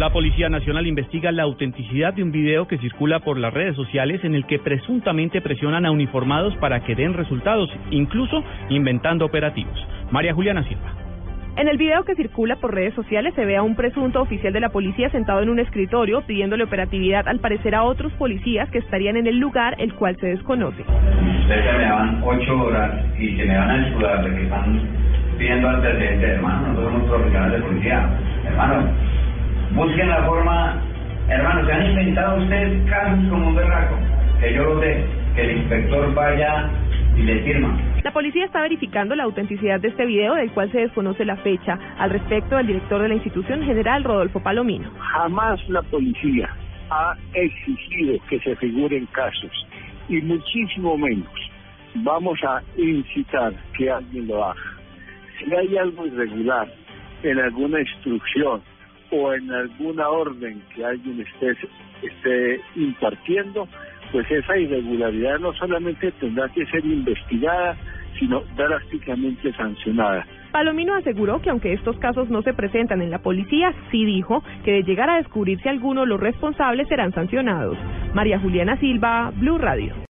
La Policía Nacional investiga la autenticidad de un video que circula por las redes sociales en el que presuntamente presionan a uniformados para que den resultados, incluso inventando operativos. María Juliana Silva. En el video que circula por redes sociales se ve a un presunto oficial de la policía sentado en un escritorio pidiéndole operatividad al parecer a otros policías que estarían en el lugar el cual se desconoce. Ustedes me dan ocho horas y se me van a escudar de que están pidiendo antecedentes, hermano, nosotros somos profesionales de policía, hermano, busquen la forma, hermano, se han inventado ustedes casos como un berraco, que yo lo sé, que el inspector vaya y le firma. La policía está verificando la autenticidad de este video, del cual se desconoce la fecha. Al respecto, el director de la institución general, Rodolfo Palomino. Jamás la policía ha exigido que se figuren casos, y muchísimo menos vamos a incitar que alguien lo haga. Si hay algo irregular en alguna instrucción o en alguna orden que alguien esté, esté impartiendo, pues esa irregularidad no solamente tendrá que ser investigada, sino drásticamente sancionada. Palomino aseguró que aunque estos casos no se presentan en la policía, sí dijo que de llegar a descubrirse alguno, los responsables serán sancionados. María Juliana Silva, Blue Radio.